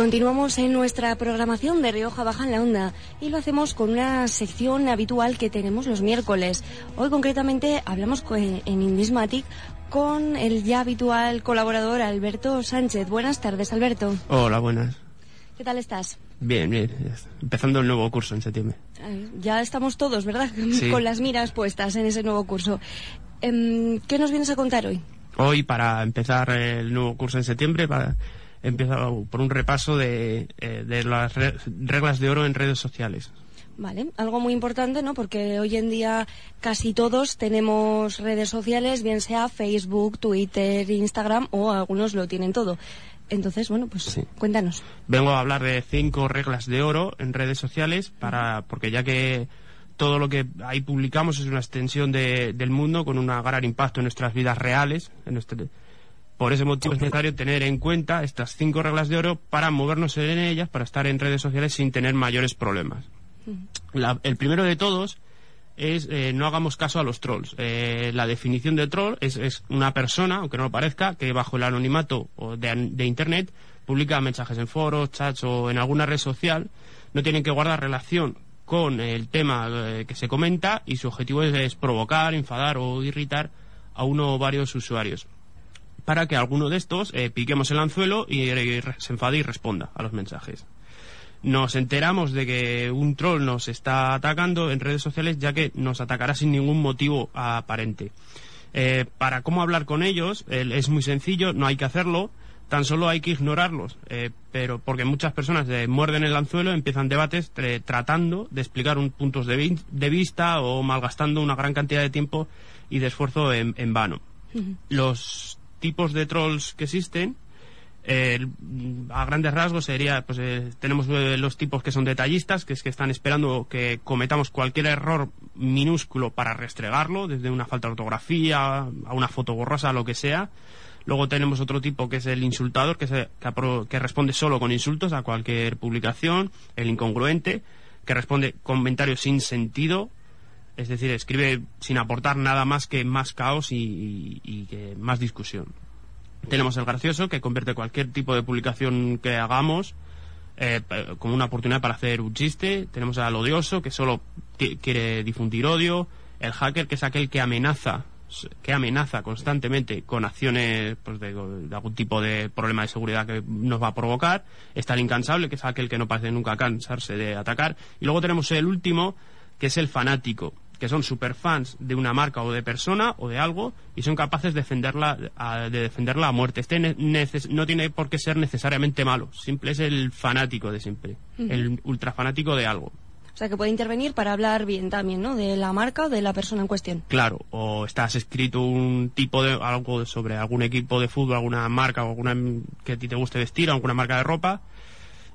Continuamos en nuestra programación de Rioja Baja en la Onda y lo hacemos con una sección habitual que tenemos los miércoles. Hoy concretamente hablamos en Indismatic con el ya habitual colaborador Alberto Sánchez. Buenas tardes, Alberto. Hola, buenas. ¿Qué tal estás? Bien, bien. Empezando el nuevo curso en septiembre. Ya estamos todos, ¿verdad? Con las miras puestas en ese nuevo curso. Em, ¿Qué nos vienes a contar hoy? Hoy, para empezar el nuevo curso en septiembre, para empezado por un repaso de, eh, de las reglas de oro en redes sociales. Vale, algo muy importante, ¿no? Porque hoy en día casi todos tenemos redes sociales, bien sea Facebook, Twitter, Instagram o algunos lo tienen todo. Entonces, bueno, pues cuéntanos. Vengo a hablar de cinco reglas de oro en redes sociales para porque ya que todo lo que ahí publicamos es una extensión de, del mundo con un gran impacto en nuestras vidas reales, en nuestro, por ese motivo es necesario tener en cuenta estas cinco reglas de oro para movernos en ellas, para estar en redes sociales sin tener mayores problemas. el primero de todos es eh, no hagamos caso a los trolls. Eh, la definición de troll es, una persona, aunque no lo parezca, que bajo el anonimato de, Internet publica mensajes en foros, chats o en alguna red social. No tienen que guardar relación con el tema eh, que se comenta y su objetivo es provocar, enfadar o irritar a uno o varios usuarios para que alguno de estos eh, piquemos el anzuelo y, se enfade y responda a los mensajes. Nos enteramos de que un troll nos está atacando en redes sociales ya que nos atacará sin ningún motivo aparente. Eh, para cómo hablar con ellos es muy sencillo, no hay que hacerlo, tan solo hay que ignorarlos, eh, pero porque muchas personas muerden el anzuelo, empiezan debates tratando de explicar un puntos de, vista o malgastando una gran cantidad de tiempo y de esfuerzo en, vano. Los tipos de trolls que existen, a grandes rasgos sería, pues eh, tenemos eh, los tipos que son detallistas, que es que están esperando que cometamos cualquier error minúsculo para restregarlo, desde una falta de ortografía a una foto borrosa, lo que sea. Luego tenemos otro tipo que es el insultador, que, se, que, responde solo con insultos a cualquier publicación. El incongruente, que responde comentarios sin sentido. Es decir, escribe sin aportar nada más que más caos y, que más discusión. Tenemos el gracioso, que convierte cualquier tipo de publicación que hagamos eh, como una oportunidad para hacer un chiste. Tenemos al odioso, que solo quiere difundir odio. El hacker, que es aquel que amenaza que amenaza constantemente con acciones pues, de, algún tipo de problema de seguridad que nos va a provocar. Está el incansable, que es aquel que no parece nunca cansarse de atacar. Y luego tenemos el último, que es el fanático, que son superfans de una marca o de persona o de algo y son capaces de defenderla a, de defenderla a muerte. Este no tiene por qué ser necesariamente malo, simple es el fanático de siempre, el ultrafanático de algo. O sea, que puede intervenir para hablar bien también, ¿no? De la marca o de la persona en cuestión. Claro, o estás escrito un tipo de algo sobre algún equipo de fútbol, alguna marca o alguna que a ti te guste vestir, alguna marca de ropa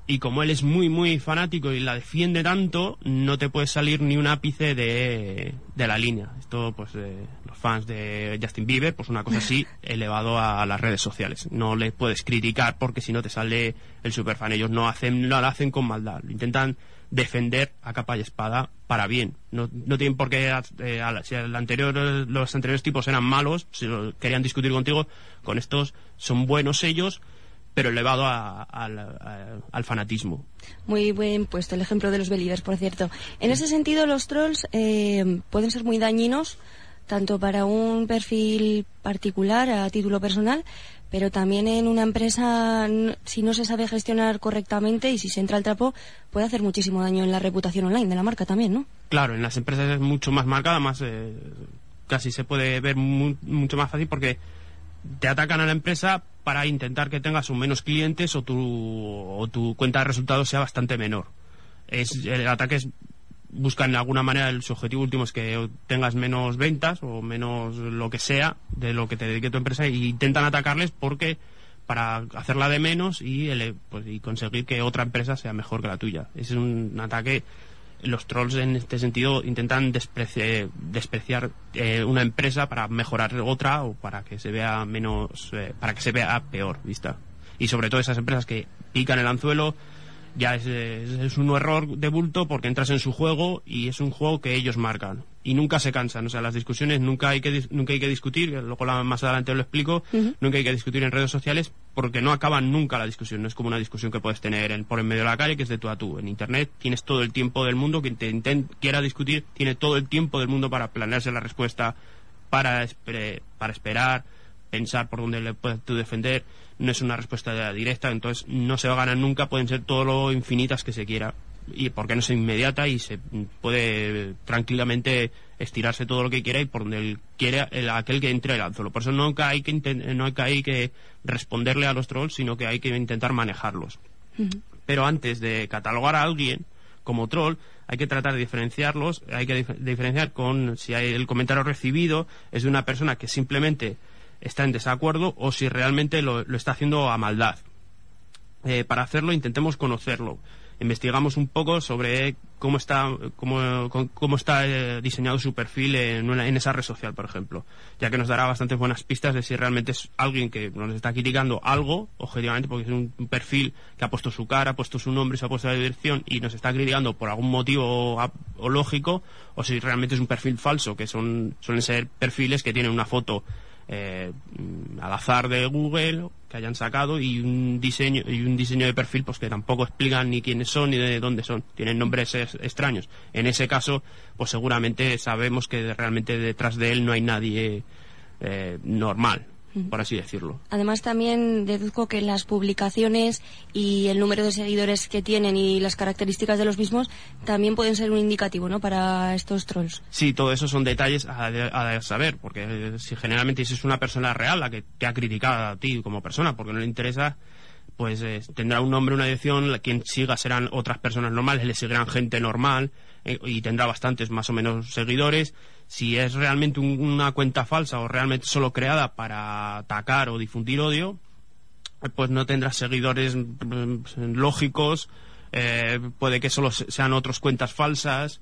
y como él es muy, muy fanático y la defiende tanto, no te puede salir ni un ápice de, de la línea. Esto, pues, los fans de Justin Bieber, pues una cosa así, elevado a, las redes sociales. No le puedes criticar porque si no te sale el superfan. Ellos no, hacen, no lo hacen con maldad. Lo intentan defender a capa y espada para bien. No, no tienen por qué, eh, si el anterior, los anteriores tipos eran malos, si querían discutir contigo, con estos son buenos ellos, pero elevado al fanatismo. Muy buen puesto el ejemplo de los believers, por cierto. En ese sentido, los trolls eh, pueden ser muy dañinos, tanto para un perfil particular, a título personal, pero también en una empresa, si no se sabe gestionar correctamente y si se entra al trapo, puede hacer muchísimo daño en la reputación online de la marca también, ¿no? Claro, en las empresas es mucho más marcada, más eh, casi se puede ver mucho más fácil porque te atacan a la empresa para intentar que tengas un menos clientes o tu, o tu cuenta de resultados sea bastante menor. Es, el ataque es, buscan de alguna manera, el, su objetivo último es que tengas menos ventas o menos lo que sea de lo que te dedique tu empresa e intentan atacarles porque para hacerla de menos y, pues, y conseguir que otra empresa sea mejor que la tuya. Es un ataque los trolls en este sentido intentan despreciar eh, una empresa para mejorar otra o para que se vea menos, eh, para que se vea peor vista. Y sobre todo esas empresas que pican el anzuelo, ya es, es, un error de bulto porque entras en su juego y es un juego que ellos marcan. Y nunca se cansan, o sea, las discusiones nunca hay que, nunca hay que discutir, luego más adelante lo explico, nunca hay que discutir en redes sociales porque no acaban nunca la discusión. No es como una discusión que puedes tener en, por en medio de la calle, que es de tú a tú. En Internet tienes todo el tiempo del mundo. Quien te quiera discutir tiene todo el tiempo del mundo para planearse la respuesta, para, para esperar, pensar por dónde le puedes tú defender. No es una respuesta directa, entonces no se va a ganar nunca. Pueden ser todo lo infinitas que se quiera y porque no es inmediata y se puede tranquilamente estirarse todo lo que quiera y por donde él quiere el, aquel que entre el anzuelo. Por eso no hay que no hay que responderle a los trolls, sino que hay que intentar manejarlos. Pero antes de catalogar a alguien como troll, hay que tratar de diferenciarlos, hay que diferenciar con si hay el comentario recibido es de una persona que simplemente está en desacuerdo o si realmente lo, está haciendo a maldad. Eh, para hacerlo intentemos conocerlo investigamos un poco sobre cómo está cómo, cómo está eh, diseñado su perfil en, esa red social, por ejemplo, ya que nos dará bastantes buenas pistas de si realmente es alguien que nos está criticando algo, objetivamente, porque es un, perfil que ha puesto su cara, ha puesto su nombre, se ha puesto la dirección y nos está criticando por algún motivo o, lógico, o si realmente es un perfil falso, que son suelen ser perfiles que tienen una foto eh, al azar de Google que hayan sacado y un diseño y un diseño de perfil pues que tampoco explican ni quiénes son ni de dónde son. Tienen nombres extraños. En ese caso pues seguramente sabemos que realmente detrás de él no hay nadie eh, normal por así decirlo. Además, también deduzco que las publicaciones y el número de seguidores que tienen y las características de los mismos también pueden ser un indicativo, ¿no?, para estos trolls. Sí, todo eso son detalles a, saber, porque si generalmente si es una persona real la que te ha criticado a ti como persona, porque no le interesa pues eh, tendrá un nombre, una dirección, quien siga serán otras personas normales, le seguirán gente normal eh, y tendrá bastantes más o menos seguidores si es realmente una cuenta falsa o realmente solo creada para atacar o difundir odio, pues no tendrá seguidores mm, lógicos, eh, puede que solo sean otras cuentas falsas.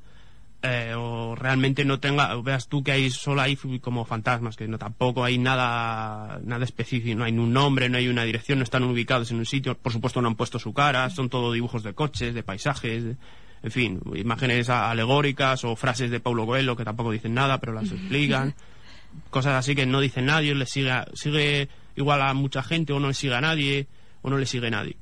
Eh, o realmente no tenga veas tú que hay solo hay como fantasmas que no tampoco hay nada nada específico no hay un nombre no hay una dirección no están ubicados en un sitio por supuesto no han puesto su cara son todo dibujos de coches de paisajes en fin, imágenes alegóricas o frases de Paulo Coelho que tampoco dicen nada, pero las explican. Cosas así que no dicen nadie, le sigue, sigue igual a mucha gente o no le sigue a nadie o no le sigue a nadie.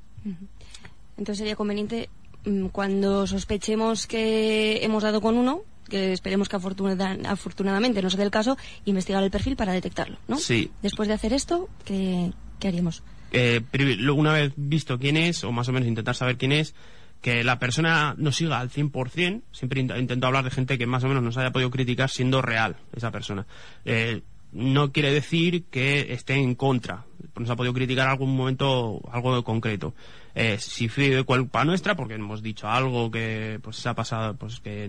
Entonces sería conveniente mm, cuando sospechemos que hemos dado con uno, que esperemos que afortunadamente no sea el caso, investigar el perfil para detectarlo, ¿no? Sí. Después de hacer esto, ¿qué, haríamos? Eh, una vez visto quién es, o más o menos intentar saber quién es, que la persona no siga al 100%, siempre intento hablar de gente que más o menos nos haya podido criticar siendo real esa persona. Eh, no quiere decir que esté en contra. Nos ha podido criticar algún momento algo concreto. Eh, si fue de culpa nuestra, porque hemos dicho algo que pues se ha pasado, pues que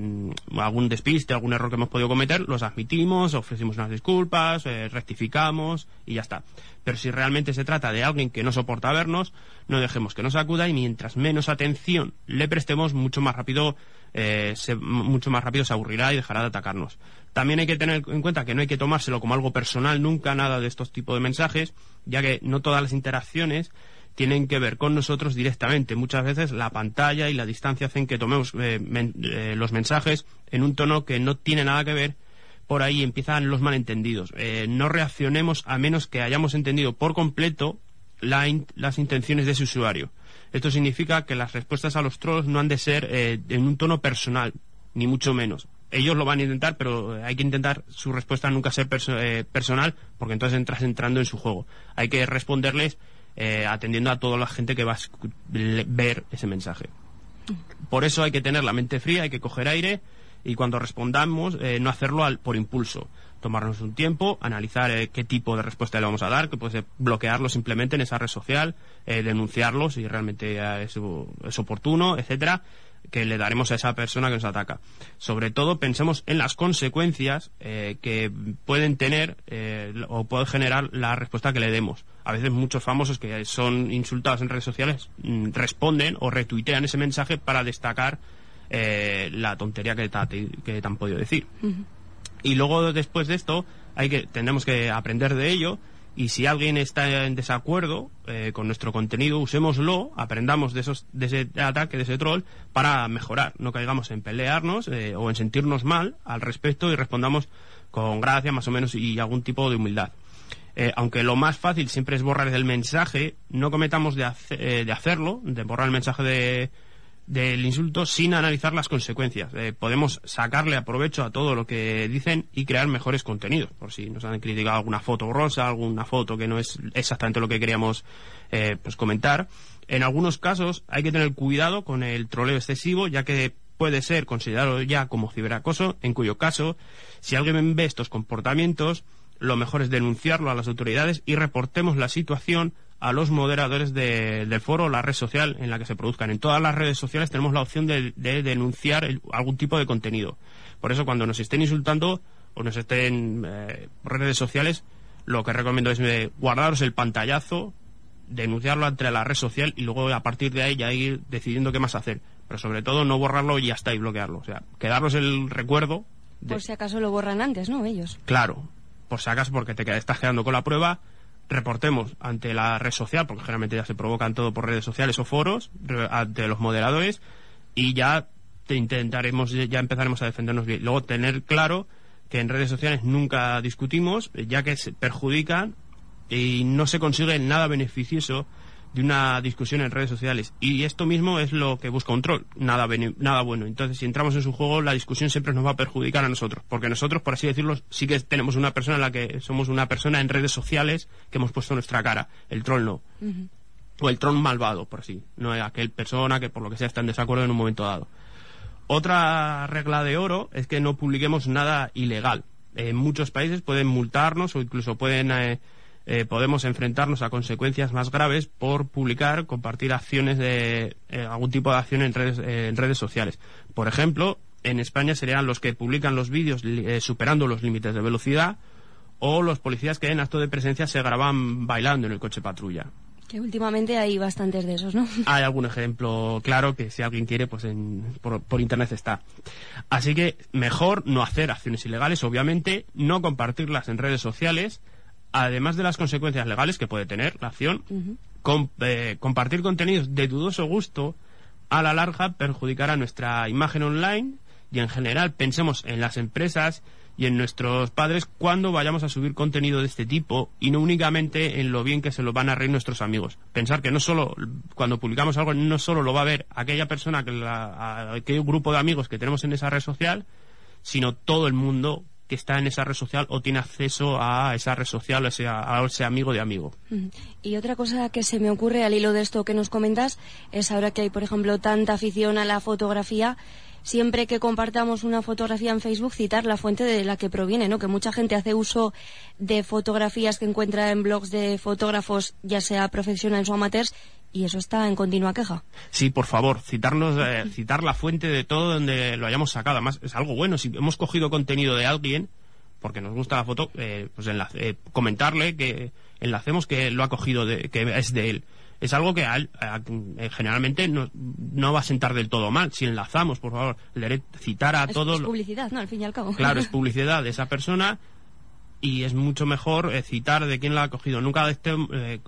algún despiste, algún error que hemos podido cometer, los admitimos, ofrecimos unas disculpas, eh, rectificamos y ya está. Pero si realmente se trata de alguien que no soporta vernos, no dejemos que nos acuda y mientras menos atención le prestemos, mucho más rápido eh, se, mucho más rápido se aburrirá y dejará de atacarnos. También hay que tener en cuenta que no hay que tomárselo como algo personal nunca, nada de estos tipos de mensajes, ya que no todas las interacciones tienen que ver con nosotros directamente. Muchas veces la pantalla y la distancia hacen que tomemos eh, eh, los mensajes en un tono que no tiene nada que ver. Por ahí empiezan los malentendidos. no reaccionemos a menos que hayamos entendido por completo las intenciones de ese usuario. Esto significa que las respuestas a los trolls no han de ser eh, en un tono personal, ni mucho menos. Ellos lo van a intentar, pero hay que intentar su respuesta nunca ser eh, personal, porque entonces entras entrando en su juego. Hay que responderles eh, atendiendo a toda la gente que va a ver ese mensaje. Por eso hay que tener la mente fría, hay que coger aire y cuando respondamos no hacerlo por impulso tomarnos un tiempo, analizar eh, qué tipo de respuesta le vamos a dar, que puede bloquearlo simplemente en esa red social, eh, denunciarlo si realmente es, es, oportuno, etcétera, que le daremos a esa persona que nos ataca. Sobre todo pensemos en las consecuencias eh, que pueden tener o puede generar la respuesta que le demos. A veces muchos famosos que son insultados en redes sociales mm, responden o retuitean ese mensaje para destacar la tontería que que te han podido decir. Y luego, después de esto, hay que, tendremos que aprender de ello. Y si alguien está en desacuerdo eh, con nuestro contenido, usémoslo, aprendamos de, esos, de ese ataque, de ese troll, para mejorar. No caigamos en pelearnos eh, o en sentirnos mal al respecto y respondamos con gracia, más o menos, y algún tipo de humildad. Eh, aunque lo más fácil siempre es borrar el mensaje, no cometamos de, de hacerlo, de borrar el mensaje de, del insulto sin analizar las consecuencias. Eh, podemos sacarle aprovecho a todo lo que dicen y crear mejores contenidos. Por si nos han criticado alguna foto borrosa, alguna foto que no es exactamente lo que queríamos eh, pues comentar. En algunos casos hay que tener cuidado con el troleo excesivo, ya que puede ser considerado ya como ciberacoso, en cuyo caso, si alguien ve estos comportamientos, lo mejor es denunciarlo a las autoridades y reportemos la situación a los moderadores del foro o la red social en la que se produzcan. En todas las redes sociales tenemos la opción de, denunciar algún tipo de contenido. Por eso cuando nos estén insultando o nos estén eh, redes sociales, lo que recomiendo es eh, guardaros el pantallazo, denunciarlo ante la red social y luego a partir de ahí ya ir decidiendo qué más hacer. Pero sobre todo no borrarlo y ya está y bloquearlo. O sea, quedaros el recuerdo. Por si acaso lo borran antes, ¿no? Ellos. Claro, por si acaso porque te estás quedando con la prueba reportemos ante la red social, porque generalmente ya se provocan todo por redes sociales o foros, ante los moderadores, y ya te intentaremos, ya empezaremos a defendernos bien. Luego tener claro que en redes sociales nunca discutimos, ya que se perjudican y no se consigue nada beneficioso de una discusión en redes sociales. Y esto mismo es lo que busca un troll, nada, nada bueno. Entonces, si entramos en su juego, la discusión siempre nos va a perjudicar a nosotros. Porque nosotros, por así decirlo, sí que tenemos una persona en la que somos una persona en redes sociales que hemos puesto nuestra cara. El troll no. O el troll malvado, por así. No es aquel persona que por lo que sea está en desacuerdo en un momento dado. Otra regla de oro es que no publiquemos nada ilegal. En muchos países pueden multarnos o incluso pueden... Eh, eh, podemos enfrentarnos a consecuencias más graves por publicar, compartir acciones de eh, algún tipo de acción en redes, eh, en redes sociales. Por ejemplo, en España serían los que publican los vídeos superando los límites de velocidad o los policías que en acto de presencia se graban bailando en el coche patrulla. Que últimamente hay bastantes de esos, ¿no? Hay algún ejemplo claro que si alguien quiere, pues por, por, internet está. Así que mejor no hacer acciones ilegales, obviamente, no compartirlas en redes sociales además de las consecuencias legales que puede tener la acción, eh, compartir contenidos de dudoso gusto a la larga perjudicará nuestra imagen online y en general pensemos en las empresas y en nuestros padres cuando vayamos a subir contenido de este tipo y no únicamente en lo bien que se lo van a reír nuestros amigos. Pensar que no solo cuando publicamos algo no solo lo va a ver aquella persona, que la, aquel grupo de amigos que tenemos en esa red social, sino todo el mundo que está en esa red social o tiene acceso a esa red social, o sea, a ese amigo de amigo. Y otra cosa que se me ocurre al hilo de esto que nos comentas es ahora que hay, por ejemplo, tanta afición a la fotografía, siempre que compartamos una fotografía en Facebook, citar la fuente de la que proviene, ¿no? Que mucha gente hace uso de fotografías que encuentra en blogs de fotógrafos, ya sea profesionales o amateurs, y eso está en continua queja. Sí, por favor, citarnos, eh, citar la fuente de todo donde lo hayamos sacado. Además, es algo bueno. Si hemos cogido contenido de alguien, porque nos gusta la foto, eh, pues eh, comentarle que enlacemos que lo ha cogido, de, que es de él. Es algo que generalmente no, no, va a sentar del todo mal. Si enlazamos, por favor, citar a todos. Es publicidad, ¿no? Al fin y al cabo. Claro, es publicidad de esa persona y es mucho mejor eh, citar de quién la ha cogido. Nunca este, eh,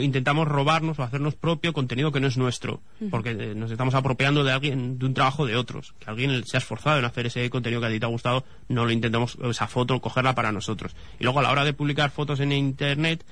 intentamos robarnos o hacernos propio contenido que no es nuestro, porque eh, nos estamos apropiando de alguien, de un trabajo de otros. Que alguien se ha esforzado en hacer ese contenido que a ti te ha gustado, no lo intentamos, esa foto, cogerla para nosotros. Y luego a la hora de publicar fotos en internet,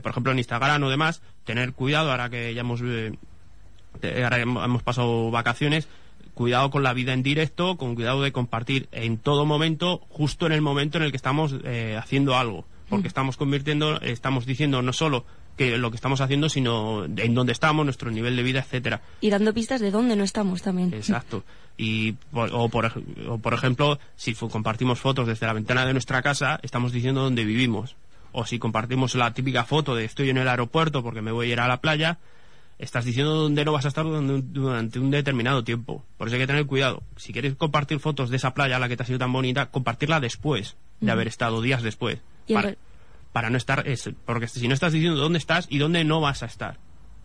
por ejemplo en Instagram o demás, tener cuidado ahora que ya hemos, ahora hemos pasado vacaciones, cuidado con la vida en directo, con cuidado de compartir en todo momento, justo en el momento en el que estamos eh, haciendo algo, porque mm. estamos convirtiendo, estamos diciendo no solo que lo que estamos haciendo, sino en dónde estamos, nuestro nivel de vida, etcétera. Y dando pistas de dónde no estamos también. Exacto. Y o, por, o por ejemplo, si compartimos fotos desde la ventana de nuestra casa, estamos diciendo dónde vivimos. O si compartimos la típica foto de estoy en el aeropuerto porque me voy a ir a la playa, estás diciendo dónde no vas a estar durante un determinado tiempo. Por eso hay que tener cuidado. Si quieres compartir fotos de esa playa, la que te ha sido tan bonita, compartirla después de haber estado días después. Para, no estar, porque si no estás diciendo dónde estás y dónde no vas a estar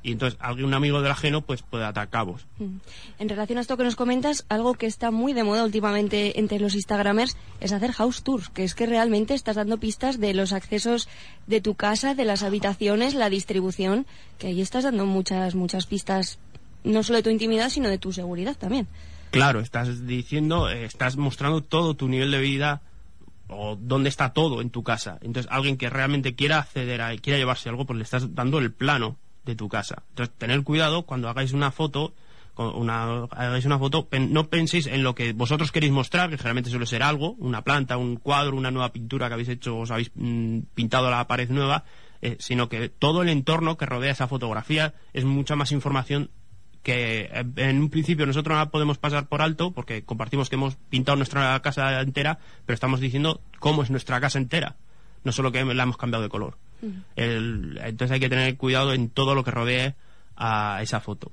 y entonces alguien amigo del ajeno pues puede atar cabos. Mm. En relación a esto que nos comentas, algo que está muy de moda últimamente entre los Instagramers es hacer house tours, que es que realmente estás dando pistas de los accesos de tu casa, de las habitaciones, la distribución, que ahí estás dando muchas, muchas pistas, no solo de tu intimidad, sino de tu seguridad también. Claro, estás diciendo, eh, estás mostrando todo tu nivel de vida o dónde está todo en tu casa. Entonces, alguien que realmente quiera acceder a, quiera llevarse algo, pues le estás dando el plano de tu casa. Entonces, tener cuidado cuando hagáis una foto, hagáis una foto, no penséis en lo que vosotros queréis mostrar, que generalmente suele ser algo, una planta, un cuadro, una nueva pintura que habéis hecho, os habéis mm, pintado la pared nueva, eh, sino que todo el entorno que rodea esa fotografía es mucha más información que eh, en un principio nosotros no la podemos pasar por alto porque compartimos que hemos pintado nuestra casa entera, pero estamos diciendo cómo es nuestra casa entera, no solo que la hemos cambiado de color. Entonces hay que tener cuidado en todo lo que rodee a esa foto.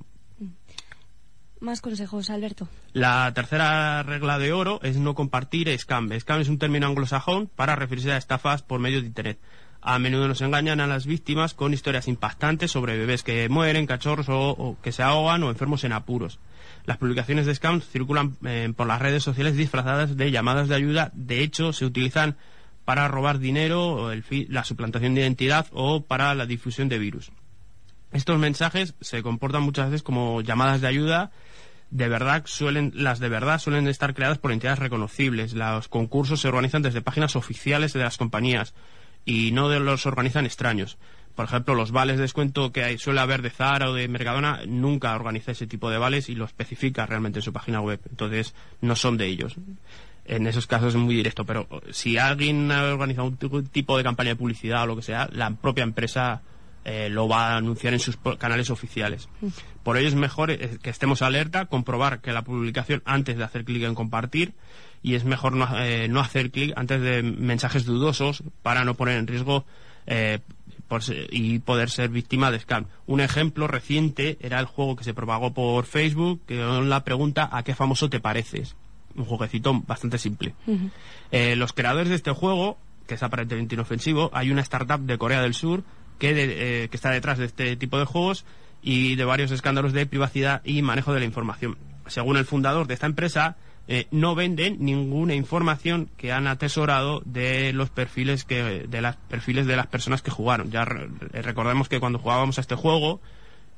Más consejos, Alberto. La tercera regla de oro es no compartir scam. Scam es un término anglosajón para referirse a estafas por medio de Internet. A menudo nos engañan a las víctimas con historias impactantes sobre bebés que mueren, cachorros o, que se ahogan o enfermos en apuros. Las publicaciones de scams circulan eh, por las redes sociales disfrazadas de llamadas de ayuda. De hecho, se utilizan para robar dinero, la suplantación de identidad o para la difusión de virus. Estos mensajes se comportan muchas veces como llamadas de ayuda. De verdad suelen, las de verdad suelen estar creadas por entidades reconocibles. Los concursos se organizan desde páginas oficiales de las compañías y no de los organizan extraños. Por ejemplo, los vales de descuento que hay, suele haber de Zara o de Mercadona nunca organiza ese tipo de vales y lo especifica realmente en su página web. Entonces, no son de ellos. En esos casos es muy directo, pero si alguien ha organizado un tipo de campaña de publicidad o lo que sea, la propia empresa eh, lo va a anunciar en sus canales oficiales. Por ello es mejor eh, que estemos alerta, comprobar que la publicación antes de hacer clic en compartir y es mejor no, eh, no hacer clic antes de mensajes dudosos para no poner en riesgo eh, y poder ser víctima de scam. Un ejemplo reciente era el juego que se propagó por Facebook, que la pregunta ¿a qué famoso te pareces? Un jueguecito bastante simple. Eh, los creadores de este juego, que es aparentemente inofensivo, hay una startup de Corea del Sur que, que está detrás de este tipo de juegos y de varios escándalos de privacidad y manejo de la información. Según el fundador de esta empresa, eh, no venden ninguna información que han atesorado de los perfiles que de las perfiles de las personas que jugaron. Ya recordemos que cuando jugábamos a este juego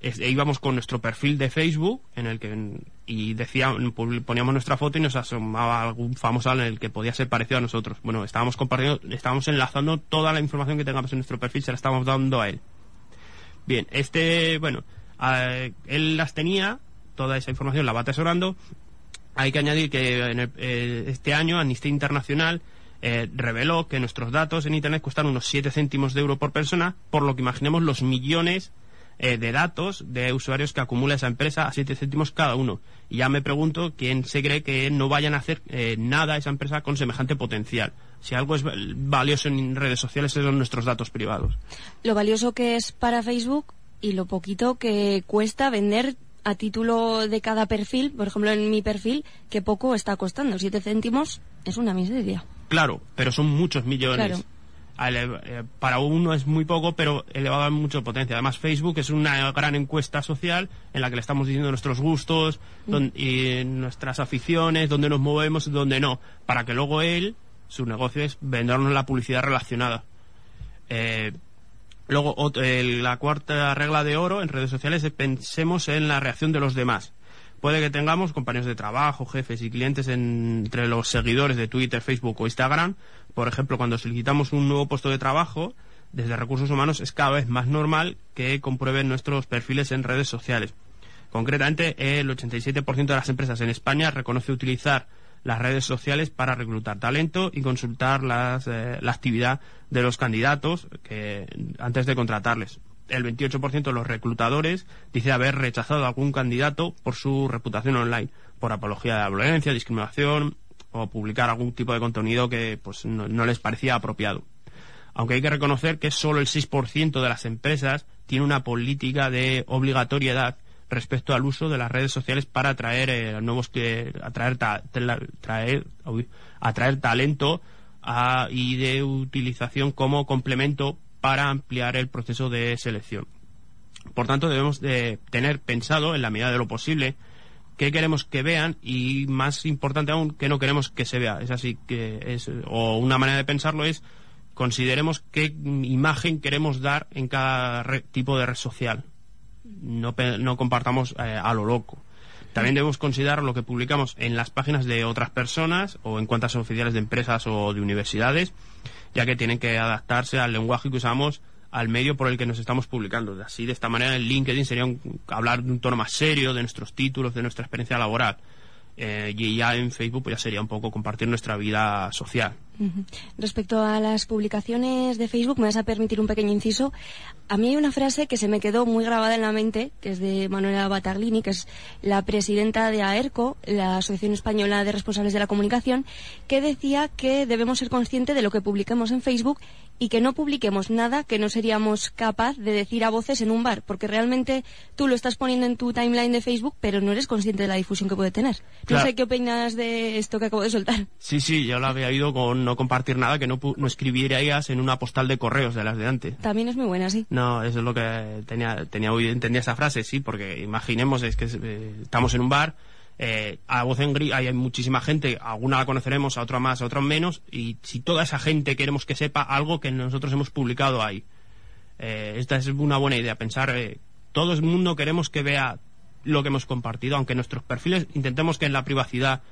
e íbamos con nuestro perfil de Facebook en el que y decíamos poníamos nuestra foto y nos asomaba algún famoso en el que podía ser parecido a nosotros. Bueno, estábamos compartiendo, estábamos enlazando toda la información que tengamos en nuestro perfil, se la estábamos dando a él. Bien, este, bueno, él las tenía, toda esa información la va atesorando hay que añadir que en eh, este año Amnistía Internacional eh, reveló que nuestros datos en Internet cuestan unos 7 céntimos de euro por persona, por lo que imaginemos los millones eh, de datos de usuarios que acumula esa empresa a 7 céntimos cada uno. Y ya me pregunto quién se cree que no vayan a hacer nada esa empresa con semejante potencial. Si algo es valioso en redes sociales son nuestros datos privados. Lo valioso que es para Facebook y lo poquito que cuesta vender a título de cada perfil, por ejemplo en mi perfil, que poco está costando. Siete céntimos es una miseria. Claro, pero son muchos millones. Eh, para uno es muy poco, pero elevado a mucha potencia. Además, Facebook es una gran encuesta social en la que le estamos diciendo nuestros gustos mm. y nuestras aficiones, dónde nos movemos y dónde no, para que luego él, su negocio es vendernos la publicidad relacionada. Eh, Luego, la cuarta regla de oro en redes sociales es pensemos en la reacción de los demás. Puede que tengamos compañeros de trabajo, jefes y clientes entre los seguidores de Twitter, Facebook o Instagram. Por ejemplo, cuando solicitamos un nuevo puesto de trabajo, desde recursos humanos es cada vez más normal que comprueben nuestros perfiles en redes sociales. Concretamente, el 87% de las empresas en España reconoce utilizar las redes sociales para reclutar talento y consultar eh, la actividad de los candidatos antes de contratarles. El 28% de los reclutadores dice haber rechazado a algún candidato por su reputación online, por apología de la violencia, discriminación o publicar algún tipo de contenido que pues, no, les parecía apropiado. Aunque hay que reconocer que solo el 6% de las empresas tiene una política de obligatoriedad respecto al uso de las redes sociales para atraer eh, nuevos atraer traer, atraer talento y de utilización como complemento para ampliar el proceso de selección. Por tanto, debemos de tener pensado, en la medida de lo posible, qué queremos que vean y, más importante aún, qué no queremos que se vea. Es así que es, o una manera de pensarlo es consideremos qué imagen queremos dar en cada tipo de red social no, no compartamos eh, a lo loco. También debemos considerar lo que publicamos en las páginas de otras personas o en cuentas oficiales de empresas o de universidades, ya que tienen que adaptarse al lenguaje que usamos al medio por el que nos estamos publicando. Así, de esta manera, en LinkedIn sería hablar de un tono más serio, de nuestros títulos, de nuestra experiencia laboral. Eh, y ya en Facebook pues ya sería un poco compartir nuestra vida social. Respecto a las publicaciones de Facebook, me vas a permitir un pequeño inciso. A mí hay una frase que se me quedó muy grabada en la mente, que es de Manuela Bataglini, que es la presidenta de AERCO, la Asociación Española de Responsables de la Comunicación, que decía que debemos ser conscientes de lo que publiquemos en Facebook y que no publiquemos nada que no seríamos capaz de decir a voces en un bar, porque realmente tú lo estás poniendo en tu timeline de Facebook, pero no eres consciente de la difusión que puede tener. No sé qué opinas de esto que acabo de soltar. Sí, sí, yo lo había oído con no compartir nada que no, no escribieras en una postal de correos de las de antes. También es muy buena, sí. No, eso es lo que tenía, tenía entendía esa frase, sí, porque imaginemos, es que eh, estamos en un bar, eh, a voz en gris hay muchísima gente, alguna la conoceremos, a otra más, a otra menos, y si toda esa gente queremos que sepa algo que nosotros hemos publicado ahí. Eh, esta es una buena idea, pensar, todo el mundo queremos que vea lo que hemos compartido, aunque nuestros perfiles intentemos que en la privacidad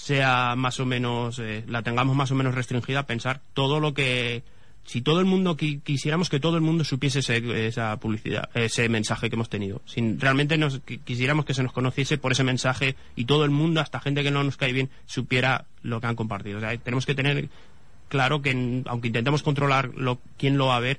sea más o menos, eh, la tengamos más o menos restringida, pensar todo lo que, si todo el mundo quisiéramos que todo el mundo supiese esa publicidad, ese mensaje que hemos tenido, si realmente nos quisiéramos que se nos conociese por ese mensaje y todo el mundo, hasta gente que no nos cae bien, supiera lo que han compartido. O sea, tenemos que tener claro que aunque intentemos controlar lo, quién lo va a ver,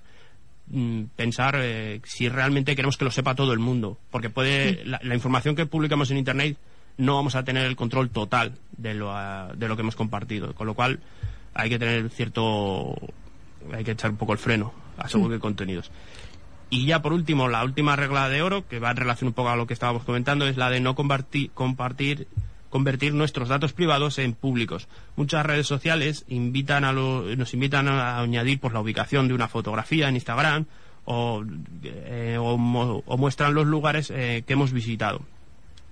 mm, pensar eh, si realmente queremos que lo sepa todo el mundo, porque puede la información que publicamos en internet no vamos a tener el control total de lo, de lo que hemos compartido. Con lo cual hay que tener cierto... hay que echar un poco el freno a según qué contenidos. Y ya por último, la última regla de oro, que va en relación un poco a lo que estábamos comentando, es la de no compartir, compartir convertir nuestros datos privados en públicos. Muchas redes sociales invitan a nos invitan a añadir por la ubicación de una fotografía en Instagram o, eh, muestran los lugares eh, que hemos visitado.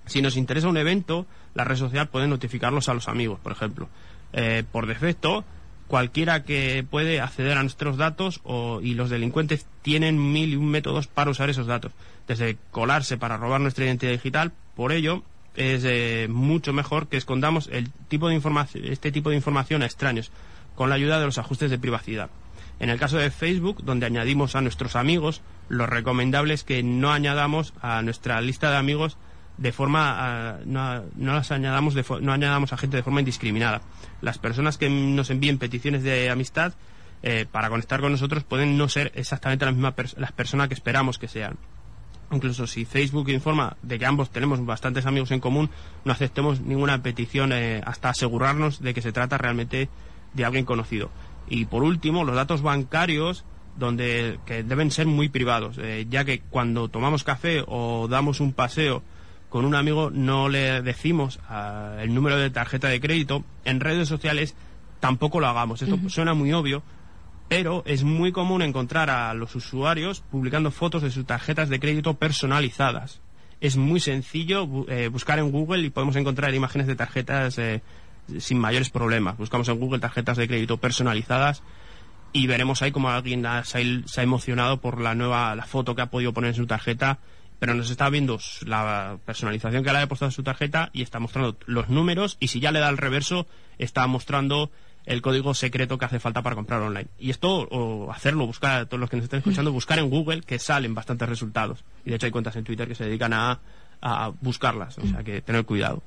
Si nos interesa un evento, la red social puede notificarlos a los amigos, por ejemplo. Eh, por defecto, cualquiera que puede acceder a nuestros datos y los delincuentes tienen mil y un métodos para usar esos datos. Desde colarse para robar nuestra identidad digital, por ello es eh, mucho mejor que escondamos el tipo de este tipo de información a extraños con la ayuda de los ajustes de privacidad. En el caso de Facebook, donde añadimos a nuestros amigos, lo recomendable es que no añadamos a nuestra lista de amigos de forma ah, no, las añadamos no añadamos a gente de forma indiscriminada. Las personas que nos envíen peticiones de amistad eh, para conectar con nosotros pueden no ser exactamente la misma las personas que esperamos que sean. Incluso si Facebook informa de que ambos tenemos bastantes amigos en común, no aceptemos ninguna petición eh, hasta asegurarnos de que se trata realmente de alguien conocido. Y por último, los datos bancarios donde que deben ser muy privados, eh, ya que cuando tomamos café o damos un paseo con un amigo no le decimos ah, el número de tarjeta de crédito, en redes sociales tampoco lo hagamos. Esto suena muy obvio, pero es muy común encontrar a los usuarios publicando fotos de sus tarjetas de crédito personalizadas. Es muy sencillo eh, buscar en Google y podemos encontrar imágenes de tarjetas eh, sin mayores problemas. Buscamos en Google tarjetas de crédito personalizadas y veremos ahí como alguien se, ha, emocionado por la nueva la foto que ha podido poner en su tarjeta pero nos está viendo la personalización que le ha puesto en su tarjeta y está mostrando los números y si ya le da el reverso está mostrando el código secreto que hace falta para comprar online. Y esto, o hacerlo, buscar, a todos los que nos estén escuchando, buscar en Google que salen bastantes resultados. Y de hecho hay cuentas en Twitter que se dedican a, a buscarlas, o sea que tener cuidado.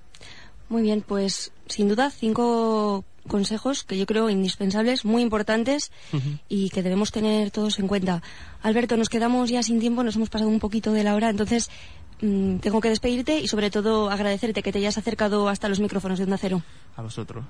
Muy bien, pues sin duda cinco consejos que yo creo indispensables, muy importantes y que debemos tener todos en cuenta. Alberto, nos quedamos ya sin tiempo, nos hemos pasado un poquito de la hora, entonces mm, tengo que despedirte y sobre todo agradecerte que te hayas acercado hasta los micrófonos de Onda Cero. A vosotros.